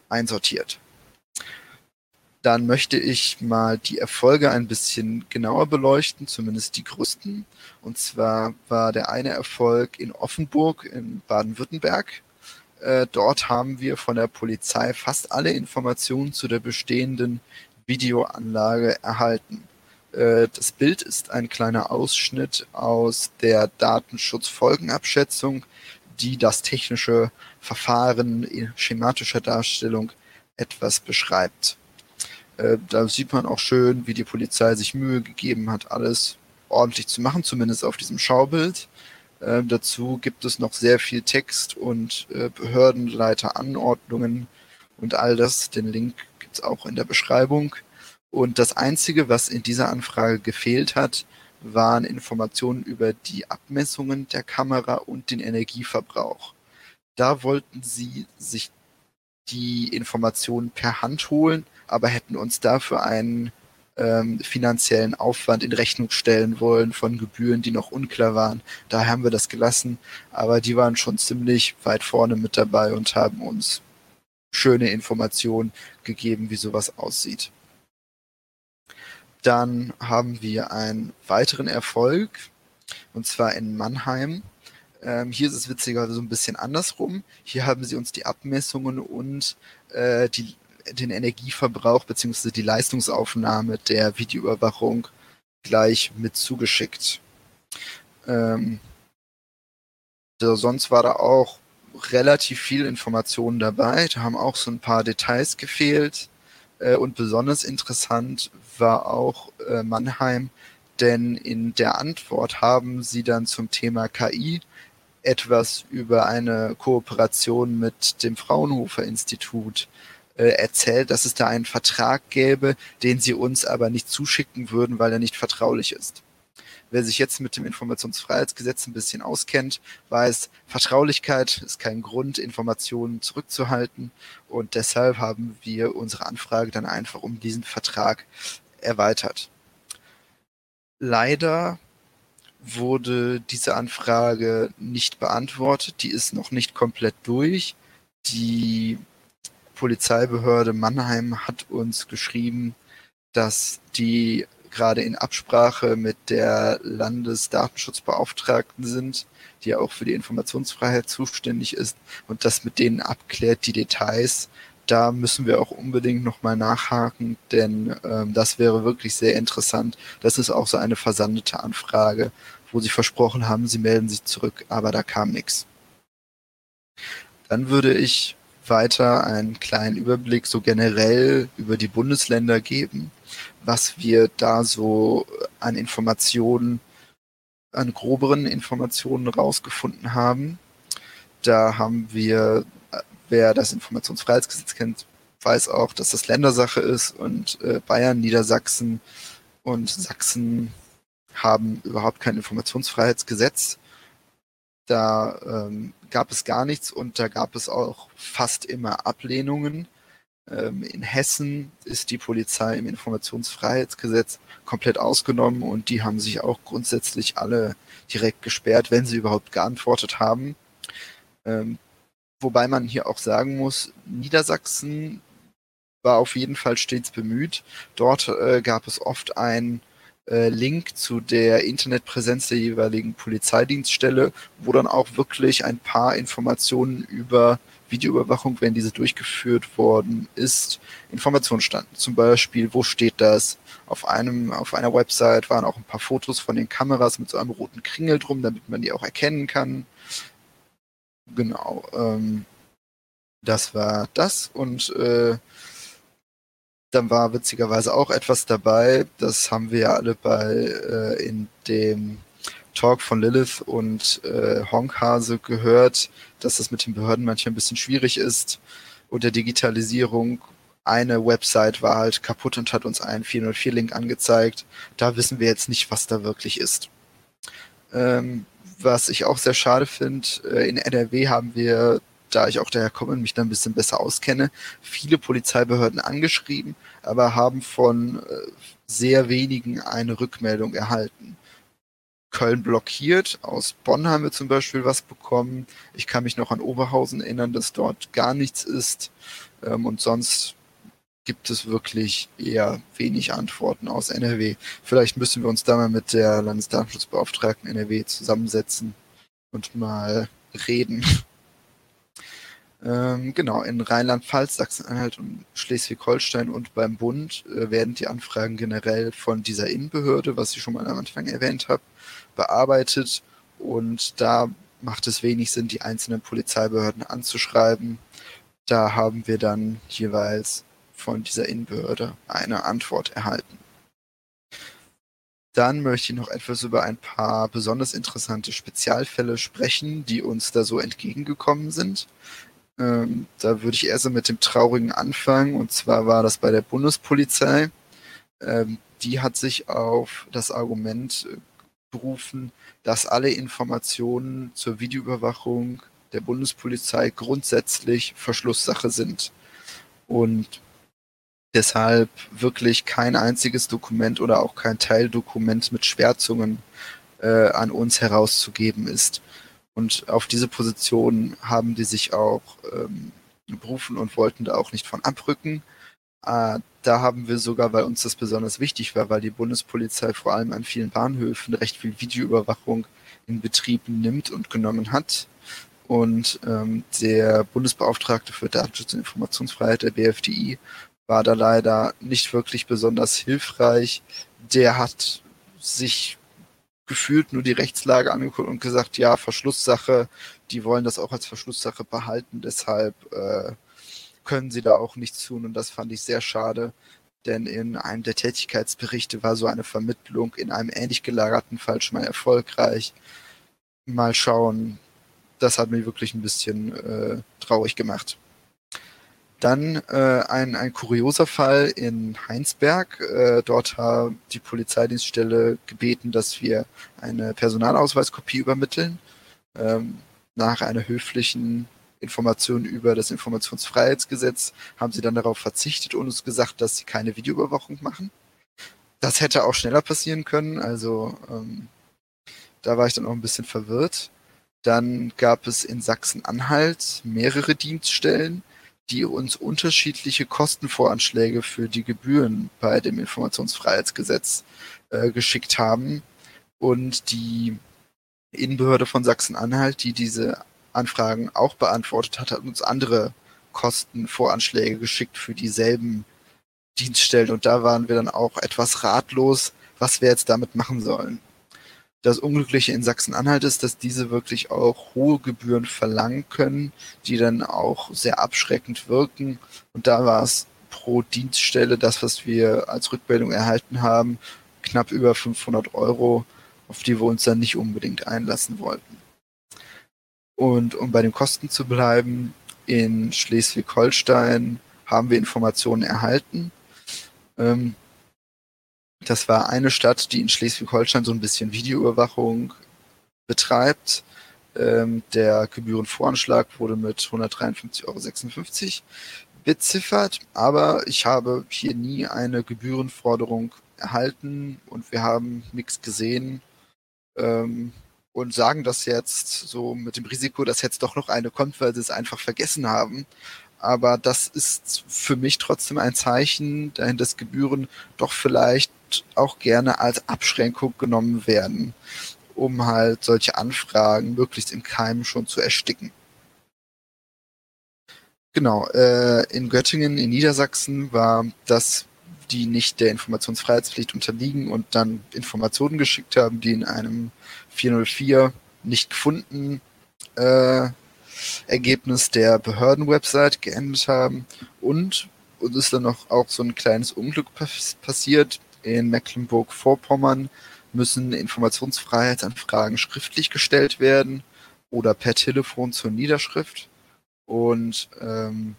einsortiert dann möchte ich mal die Erfolge ein bisschen genauer beleuchten, zumindest die größten. Und zwar war der eine Erfolg in Offenburg in Baden-Württemberg. Äh, dort haben wir von der Polizei fast alle Informationen zu der bestehenden Videoanlage erhalten. Äh, das Bild ist ein kleiner Ausschnitt aus der Datenschutzfolgenabschätzung, die das technische Verfahren in schematischer Darstellung etwas beschreibt. Äh, da sieht man auch schön, wie die Polizei sich Mühe gegeben hat, alles ordentlich zu machen, zumindest auf diesem Schaubild. Äh, dazu gibt es noch sehr viel Text und Behördenleiteranordnungen und all das. Den Link gibt es auch in der Beschreibung. Und das Einzige, was in dieser Anfrage gefehlt hat, waren Informationen über die Abmessungen der Kamera und den Energieverbrauch. Da wollten sie sich die Informationen per Hand holen, aber hätten uns dafür einen ähm, finanziellen Aufwand in Rechnung stellen wollen von Gebühren, die noch unklar waren. Daher haben wir das gelassen, aber die waren schon ziemlich weit vorne mit dabei und haben uns schöne Informationen gegeben, wie sowas aussieht. Dann haben wir einen weiteren Erfolg, und zwar in Mannheim. Ähm, hier ist es witzigerweise so ein bisschen andersrum. Hier haben sie uns die Abmessungen und äh, die den Energieverbrauch bzw. die Leistungsaufnahme der Videoüberwachung gleich mit zugeschickt. Ähm, also sonst war da auch relativ viel Informationen dabei. Da haben auch so ein paar Details gefehlt. Äh, und besonders interessant war auch äh, Mannheim, denn in der Antwort haben sie dann zum Thema KI etwas über eine Kooperation mit dem Fraunhofer Institut äh, erzählt, dass es da einen Vertrag gäbe, den sie uns aber nicht zuschicken würden, weil er nicht vertraulich ist. Wer sich jetzt mit dem Informationsfreiheitsgesetz ein bisschen auskennt, weiß, Vertraulichkeit ist kein Grund, Informationen zurückzuhalten. Und deshalb haben wir unsere Anfrage dann einfach um diesen Vertrag erweitert. Leider wurde diese Anfrage nicht beantwortet. Die ist noch nicht komplett durch. Die Polizeibehörde Mannheim hat uns geschrieben, dass die gerade in Absprache mit der Landesdatenschutzbeauftragten sind, die ja auch für die Informationsfreiheit zuständig ist und das mit denen abklärt, die Details. Da müssen wir auch unbedingt nochmal nachhaken, denn ähm, das wäre wirklich sehr interessant. Das ist auch so eine versandete Anfrage, wo sie versprochen haben, sie melden sich zurück, aber da kam nichts. Dann würde ich weiter einen kleinen Überblick so generell über die Bundesländer geben, was wir da so an Informationen, an groberen Informationen rausgefunden haben. Da haben wir, wer das Informationsfreiheitsgesetz kennt, weiß auch, dass das Ländersache ist und äh, Bayern, Niedersachsen und Sachsen haben überhaupt kein Informationsfreiheitsgesetz. Da ähm, gab es gar nichts und da gab es auch fast immer Ablehnungen. Ähm, in Hessen ist die Polizei im Informationsfreiheitsgesetz komplett ausgenommen und die haben sich auch grundsätzlich alle direkt gesperrt, wenn sie überhaupt geantwortet haben. Ähm, wobei man hier auch sagen muss, Niedersachsen war auf jeden Fall stets bemüht. Dort äh, gab es oft ein äh, Link zu der Internetpräsenz der jeweiligen Polizeidienststelle, wo dann auch wirklich ein paar Informationen über Videoüberwachung, wenn diese durchgeführt worden ist, Informationen standen. Zum Beispiel, wo steht das? Auf einem, auf einer Website waren auch ein paar Fotos von den Kameras mit so einem roten Kringel drum, damit man die auch erkennen kann. Genau. Ähm, das war das und äh, dann war witzigerweise auch etwas dabei, das haben wir ja alle bei äh, in dem Talk von Lilith und äh, Honkhase gehört, dass das mit den Behörden manchmal ein bisschen schwierig ist und der Digitalisierung. Eine Website war halt kaputt und hat uns einen 404-Link angezeigt. Da wissen wir jetzt nicht, was da wirklich ist. Ähm, was ich auch sehr schade finde, äh, in NRW haben wir da ich auch daher komme und mich da ein bisschen besser auskenne, viele Polizeibehörden angeschrieben, aber haben von äh, sehr wenigen eine Rückmeldung erhalten. Köln blockiert, aus Bonn haben wir zum Beispiel was bekommen. Ich kann mich noch an Oberhausen erinnern, dass dort gar nichts ist. Ähm, und sonst gibt es wirklich eher wenig Antworten aus NRW. Vielleicht müssen wir uns da mal mit der Landesdatenschutzbeauftragten NRW zusammensetzen und mal reden. Ähm, genau, in Rheinland-Pfalz, Sachsen-Anhalt und Schleswig-Holstein und beim Bund äh, werden die Anfragen generell von dieser Innenbehörde, was ich schon mal am Anfang erwähnt habe, bearbeitet. Und da macht es wenig Sinn, die einzelnen Polizeibehörden anzuschreiben. Da haben wir dann jeweils von dieser Innenbehörde eine Antwort erhalten. Dann möchte ich noch etwas über ein paar besonders interessante Spezialfälle sprechen, die uns da so entgegengekommen sind. Ähm, da würde ich erst mit dem Traurigen anfangen. Und zwar war das bei der Bundespolizei. Ähm, die hat sich auf das Argument äh, berufen, dass alle Informationen zur Videoüberwachung der Bundespolizei grundsätzlich Verschlusssache sind. Und deshalb wirklich kein einziges Dokument oder auch kein Teildokument mit Schwärzungen äh, an uns herauszugeben ist. Und auf diese Position haben die sich auch ähm, berufen und wollten da auch nicht von abrücken. Äh, da haben wir sogar, weil uns das besonders wichtig war, weil die Bundespolizei vor allem an vielen Bahnhöfen recht viel Videoüberwachung in Betrieb nimmt und genommen hat. Und ähm, der Bundesbeauftragte für Datenschutz und Informationsfreiheit, der BFDI, war da leider nicht wirklich besonders hilfreich. Der hat sich gefühlt nur die Rechtslage angeguckt und gesagt, ja, Verschlusssache, die wollen das auch als Verschlusssache behalten, deshalb äh, können sie da auch nichts tun und das fand ich sehr schade, denn in einem der Tätigkeitsberichte war so eine Vermittlung in einem ähnlich gelagerten Fall schon mal erfolgreich. Mal schauen, das hat mich wirklich ein bisschen äh, traurig gemacht. Dann äh, ein, ein kurioser Fall in Heinsberg. Äh, dort hat die Polizeidienststelle gebeten, dass wir eine Personalausweiskopie übermitteln. Ähm, nach einer höflichen Information über das Informationsfreiheitsgesetz haben sie dann darauf verzichtet und uns gesagt, dass sie keine Videoüberwachung machen. Das hätte auch schneller passieren können. Also ähm, da war ich dann auch ein bisschen verwirrt. Dann gab es in Sachsen-Anhalt mehrere Dienststellen, die uns unterschiedliche Kostenvoranschläge für die Gebühren bei dem Informationsfreiheitsgesetz äh, geschickt haben. Und die Innenbehörde von Sachsen-Anhalt, die diese Anfragen auch beantwortet hat, hat uns andere Kostenvoranschläge geschickt für dieselben Dienststellen. Und da waren wir dann auch etwas ratlos, was wir jetzt damit machen sollen. Das Unglückliche in Sachsen-Anhalt ist, dass diese wirklich auch hohe Gebühren verlangen können, die dann auch sehr abschreckend wirken. Und da war es pro Dienststelle, das, was wir als Rückmeldung erhalten haben, knapp über 500 Euro, auf die wir uns dann nicht unbedingt einlassen wollten. Und um bei den Kosten zu bleiben, in Schleswig-Holstein haben wir Informationen erhalten. Ähm, das war eine Stadt, die in Schleswig-Holstein so ein bisschen Videoüberwachung betreibt. Ähm, der Gebührenvoranschlag wurde mit 153,56 Euro beziffert, aber ich habe hier nie eine Gebührenforderung erhalten und wir haben nichts gesehen ähm, und sagen das jetzt so mit dem Risiko, dass jetzt doch noch eine kommt, weil sie es einfach vergessen haben. Aber das ist für mich trotzdem ein Zeichen dahin, dass Gebühren doch vielleicht auch gerne als Abschränkung genommen werden, um halt solche Anfragen möglichst im Keim schon zu ersticken. Genau, äh, in Göttingen in Niedersachsen war das, die nicht der Informationsfreiheitspflicht unterliegen und dann Informationen geschickt haben, die in einem 404 nicht gefunden äh, Ergebnis der Behördenwebsite geendet haben. Und uns ist dann noch auch so ein kleines Unglück passiert. In Mecklenburg-Vorpommern müssen Informationsfreiheitsanfragen schriftlich gestellt werden oder per Telefon zur Niederschrift. Und ähm,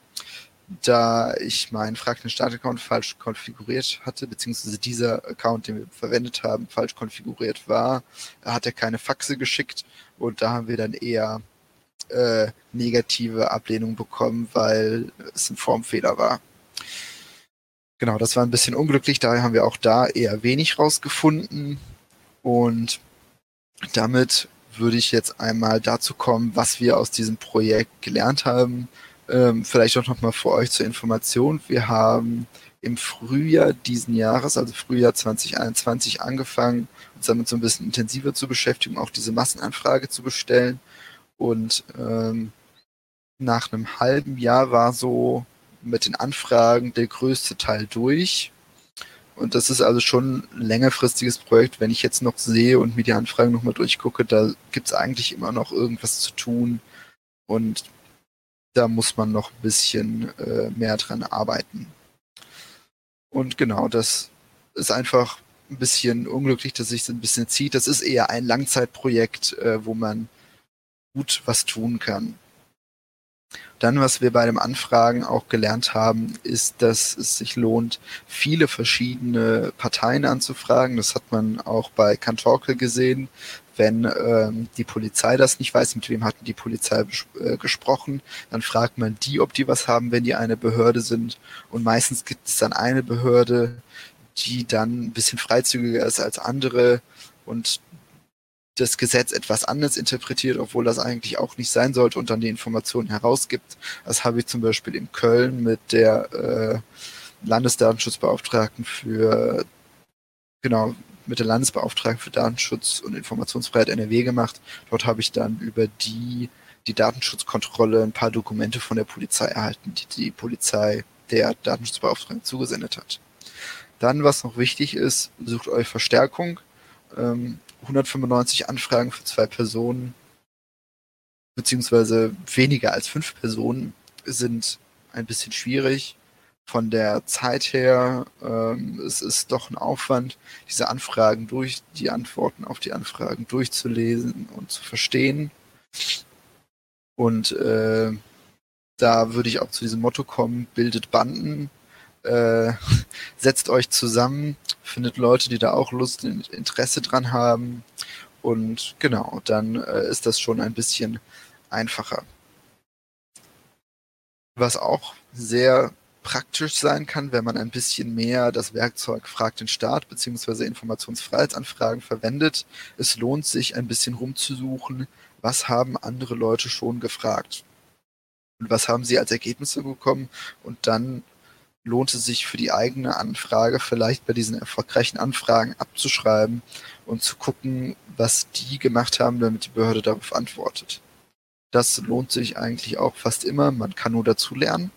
da ich meinen fragenden Startaccount falsch konfiguriert hatte, beziehungsweise dieser Account, den wir verwendet haben, falsch konfiguriert war, hat er keine Faxe geschickt. Und da haben wir dann eher äh, negative Ablehnung bekommen, weil es ein Formfehler war. Genau, das war ein bisschen unglücklich, daher haben wir auch da eher wenig rausgefunden. Und damit würde ich jetzt einmal dazu kommen, was wir aus diesem Projekt gelernt haben. Ähm, vielleicht auch nochmal für euch zur Information. Wir haben im Frühjahr diesen Jahres, also Frühjahr 2021, angefangen, uns damit so ein bisschen intensiver zu beschäftigen, auch diese Massenanfrage zu bestellen. Und ähm, nach einem halben Jahr war so mit den Anfragen der größte Teil durch. Und das ist also schon ein längerfristiges Projekt. Wenn ich jetzt noch sehe und mir die Anfragen nochmal durchgucke, da gibt es eigentlich immer noch irgendwas zu tun. Und da muss man noch ein bisschen äh, mehr dran arbeiten. Und genau, das ist einfach ein bisschen unglücklich, dass sich so ein bisschen zieht. Das ist eher ein Langzeitprojekt, äh, wo man gut was tun kann. Dann, was wir bei dem Anfragen auch gelernt haben, ist, dass es sich lohnt, viele verschiedene Parteien anzufragen. Das hat man auch bei Kantorke gesehen. Wenn ähm, die Polizei das nicht weiß, mit wem hatten die Polizei äh, gesprochen, dann fragt man die, ob die was haben, wenn die eine Behörde sind. Und meistens gibt es dann eine Behörde, die dann ein bisschen freizügiger ist als andere und das Gesetz etwas anders interpretiert, obwohl das eigentlich auch nicht sein sollte und dann die Informationen herausgibt. Das habe ich zum Beispiel in Köln mit der äh, Landesdatenschutzbeauftragten für genau mit der Landesbeauftragten für Datenschutz und Informationsfreiheit NRW gemacht. Dort habe ich dann über die die Datenschutzkontrolle ein paar Dokumente von der Polizei erhalten, die die Polizei der Datenschutzbeauftragten zugesendet hat. Dann, was noch wichtig ist, sucht euch Verstärkung. Ähm, 195 Anfragen für zwei Personen, beziehungsweise weniger als fünf Personen, sind ein bisschen schwierig. Von der Zeit her, ähm, es ist doch ein Aufwand, diese Anfragen durch, die Antworten auf die Anfragen durchzulesen und zu verstehen. Und äh, Da würde ich auch zu diesem Motto kommen, bildet Banden, äh, setzt euch zusammen, findet Leute, die da auch Lust und Interesse dran haben. Und genau, dann äh, ist das schon ein bisschen einfacher. Was auch sehr praktisch sein kann, wenn man ein bisschen mehr das Werkzeug Fragt den Staat bzw. Informationsfreiheitsanfragen verwendet. Es lohnt sich ein bisschen rumzusuchen, was haben andere Leute schon gefragt und was haben sie als Ergebnisse bekommen und dann lohnt es sich für die eigene Anfrage vielleicht bei diesen erfolgreichen Anfragen abzuschreiben und zu gucken, was die gemacht haben, damit die Behörde darauf antwortet. Das lohnt sich eigentlich auch fast immer. Man kann nur dazu lernen.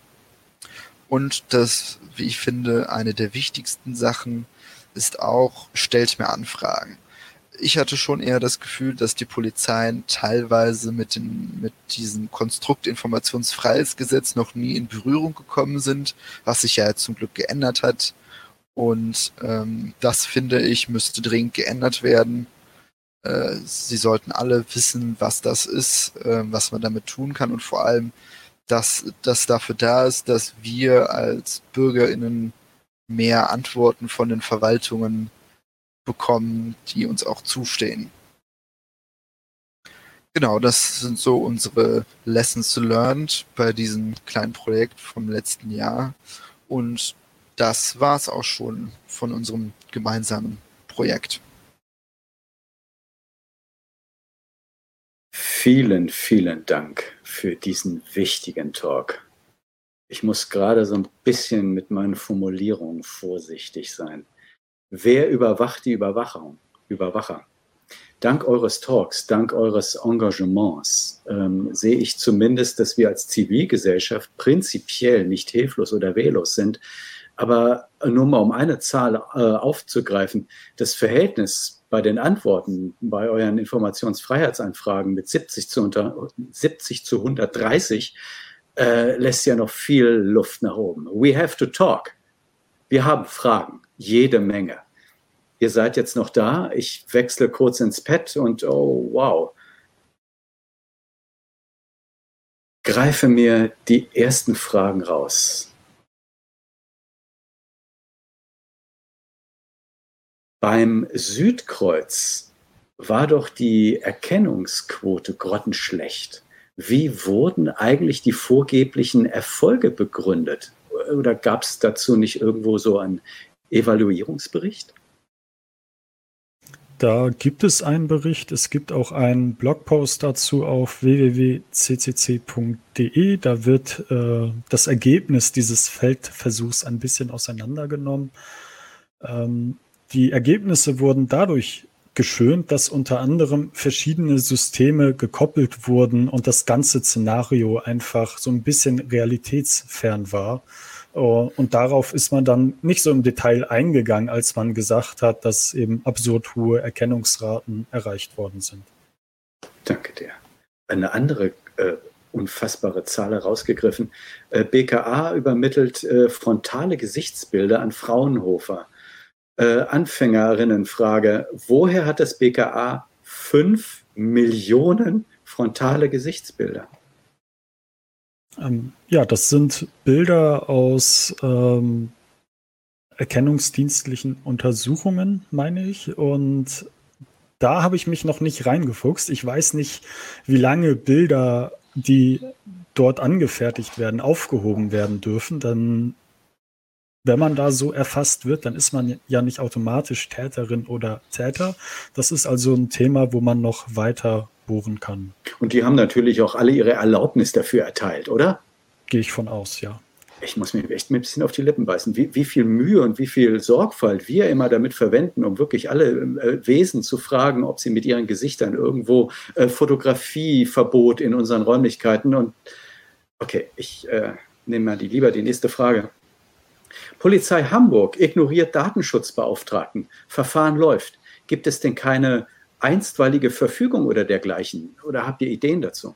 Und das, wie ich finde, eine der wichtigsten Sachen ist auch, stellt mir Anfragen. Ich hatte schon eher das Gefühl, dass die Polizeien teilweise mit, den, mit diesem Konstrukt Informationsfreiheitsgesetz noch nie in Berührung gekommen sind, was sich ja zum Glück geändert hat. Und ähm, das finde ich müsste dringend geändert werden. Äh, sie sollten alle wissen, was das ist, äh, was man damit tun kann und vor allem, dass das dafür da ist, dass wir als BürgerInnen mehr Antworten von den Verwaltungen bekommen, die uns auch zustehen. Genau, das sind so unsere Lessons learned bei diesem kleinen Projekt vom letzten Jahr. Und das war es auch schon von unserem gemeinsamen Projekt. Vielen, vielen Dank für diesen wichtigen Talk. Ich muss gerade so ein bisschen mit meinen Formulierungen vorsichtig sein. Wer überwacht die Überwachung? Überwacher? Dank eures Talks, dank eures Engagements ähm, sehe ich zumindest, dass wir als Zivilgesellschaft prinzipiell nicht hilflos oder wehrlos sind. Aber nur mal um eine Zahl äh, aufzugreifen, das Verhältnis bei den Antworten bei euren Informationsfreiheitsanfragen mit 70 zu, unter, 70 zu 130 äh, lässt ja noch viel Luft nach oben. We have to talk. Wir haben Fragen, jede Menge. Ihr seid jetzt noch da. Ich wechsle kurz ins Pad und oh wow. Greife mir die ersten Fragen raus. Beim Südkreuz war doch die Erkennungsquote grottenschlecht. Wie wurden eigentlich die vorgeblichen Erfolge begründet? Oder gab es dazu nicht irgendwo so einen Evaluierungsbericht? Da gibt es einen Bericht. Es gibt auch einen Blogpost dazu auf www.ccc.de. Da wird äh, das Ergebnis dieses Feldversuchs ein bisschen auseinandergenommen. Ähm, die Ergebnisse wurden dadurch geschönt, dass unter anderem verschiedene Systeme gekoppelt wurden und das ganze Szenario einfach so ein bisschen realitätsfern war. Äh, und darauf ist man dann nicht so im Detail eingegangen, als man gesagt hat, dass eben absurd hohe Erkennungsraten erreicht worden sind. Danke dir. Eine andere äh, unfassbare Zahl herausgegriffen. Äh, BKA übermittelt äh, frontale Gesichtsbilder an Fraunhofer äh, Anfängerinnenfrage. Woher hat das BKA fünf Millionen frontale Gesichtsbilder? Ähm, ja, das sind Bilder aus ähm, erkennungsdienstlichen Untersuchungen, meine ich. Und da habe ich mich noch nicht reingefuchst. Ich weiß nicht, wie lange Bilder, die dort angefertigt werden, aufgehoben werden dürfen. Dann wenn man da so erfasst wird, dann ist man ja nicht automatisch Täterin oder Täter. Das ist also ein Thema, wo man noch weiter bohren kann. Und die haben natürlich auch alle ihre Erlaubnis dafür erteilt, oder? Gehe ich von aus, ja. Ich muss mir echt ein bisschen auf die Lippen beißen, wie, wie viel Mühe und wie viel Sorgfalt wir immer damit verwenden, um wirklich alle äh, Wesen zu fragen, ob sie mit ihren Gesichtern irgendwo äh, Fotografieverbot in unseren Räumlichkeiten und okay, ich äh, nehme mal die, lieber die nächste Frage. Polizei Hamburg ignoriert Datenschutzbeauftragten. Verfahren läuft. Gibt es denn keine einstweilige Verfügung oder dergleichen? Oder habt ihr Ideen dazu?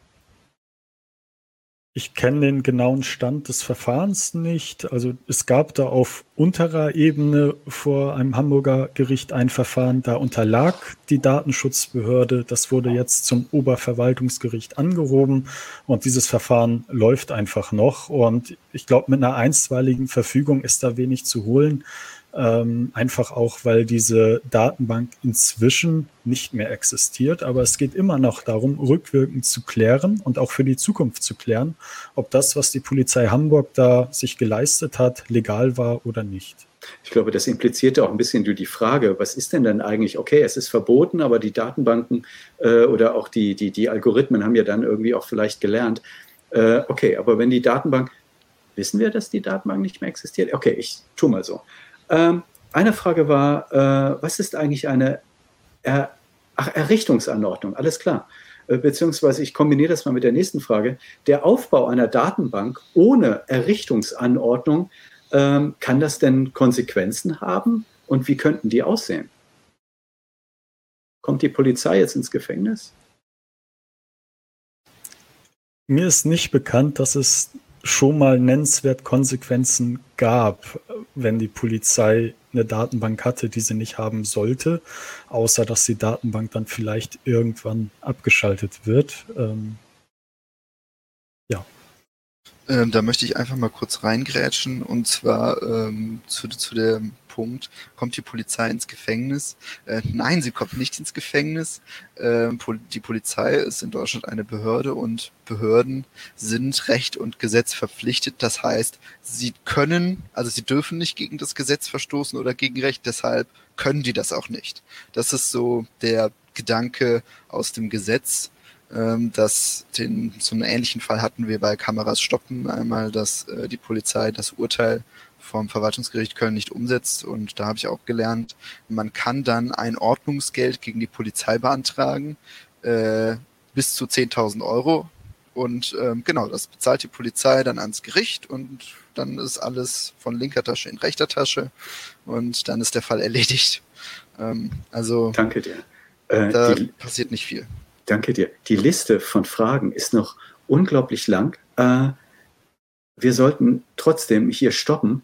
Ich kenne den genauen Stand des Verfahrens nicht. Also es gab da auf unterer Ebene vor einem Hamburger Gericht ein Verfahren, da unterlag die Datenschutzbehörde. Das wurde jetzt zum Oberverwaltungsgericht angehoben und dieses Verfahren läuft einfach noch. Und ich glaube, mit einer einstweiligen Verfügung ist da wenig zu holen. Ähm, einfach auch, weil diese Datenbank inzwischen nicht mehr existiert. Aber es geht immer noch darum, rückwirkend zu klären und auch für die Zukunft zu klären, ob das, was die Polizei Hamburg da sich geleistet hat, legal war oder nicht. Ich glaube, das implizierte auch ein bisschen die Frage, was ist denn dann eigentlich, okay, es ist verboten, aber die Datenbanken äh, oder auch die, die, die Algorithmen haben ja dann irgendwie auch vielleicht gelernt, äh, okay, aber wenn die Datenbank, wissen wir, dass die Datenbank nicht mehr existiert? Okay, ich tue mal so. Ähm, eine Frage war, äh, was ist eigentlich eine er Ach, Errichtungsanordnung? Alles klar. Äh, beziehungsweise ich kombiniere das mal mit der nächsten Frage. Der Aufbau einer Datenbank ohne Errichtungsanordnung, ähm, kann das denn Konsequenzen haben? Und wie könnten die aussehen? Kommt die Polizei jetzt ins Gefängnis? Mir ist nicht bekannt, dass es schon mal nennenswert Konsequenzen gab, wenn die Polizei eine Datenbank hatte, die sie nicht haben sollte, außer dass die Datenbank dann vielleicht irgendwann abgeschaltet wird. Ähm, ja. Ähm, da möchte ich einfach mal kurz reingrätschen und zwar ähm, zu, zu dem Punkt, kommt die Polizei ins Gefängnis? Äh, nein, sie kommt nicht ins Gefängnis. Äh, die Polizei ist in Deutschland eine Behörde und Behörden sind Recht und Gesetz verpflichtet. Das heißt, sie können, also sie dürfen nicht gegen das Gesetz verstoßen oder gegen Recht, deshalb können die das auch nicht. Das ist so der Gedanke aus dem Gesetz ähm, dass den, so einen ähnlichen Fall hatten wir bei Kameras stoppen. Einmal, dass äh, die Polizei das Urteil vom Verwaltungsgericht Köln nicht umsetzt. Und da habe ich auch gelernt, man kann dann ein Ordnungsgeld gegen die Polizei beantragen, äh, bis zu 10.000 Euro. Und ähm, genau, das bezahlt die Polizei dann ans Gericht und dann ist alles von linker Tasche in rechter Tasche und dann ist der Fall erledigt. Ähm, also Danke dir. Äh, da passiert nicht viel. Danke dir. Die Liste von Fragen ist noch unglaublich lang. Äh, wir sollten trotzdem hier stoppen.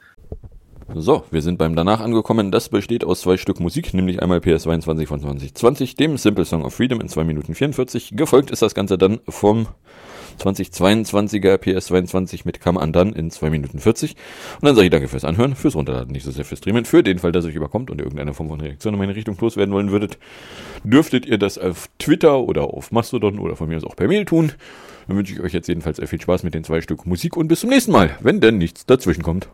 So, wir sind beim Danach angekommen. Das besteht aus zwei Stück Musik, nämlich einmal PS22 von 2020, dem Simple Song of Freedom in 2 Minuten 44. Gefolgt ist das Ganze dann vom 2022er PS22 mit Come Undone in 2 Minuten 40. Und dann sage ich danke fürs Anhören, fürs Runterladen, nicht so sehr fürs Streamen. Für den Fall, dass euch überkommt und irgendeine Form von Reaktion in meine Richtung loswerden wollen würdet, dürftet ihr das auf Twitter oder auf Mastodon oder von mir aus auch per Mail tun. Dann wünsche ich euch jetzt jedenfalls viel Spaß mit den zwei Stück Musik und bis zum nächsten Mal, wenn denn nichts dazwischen kommt.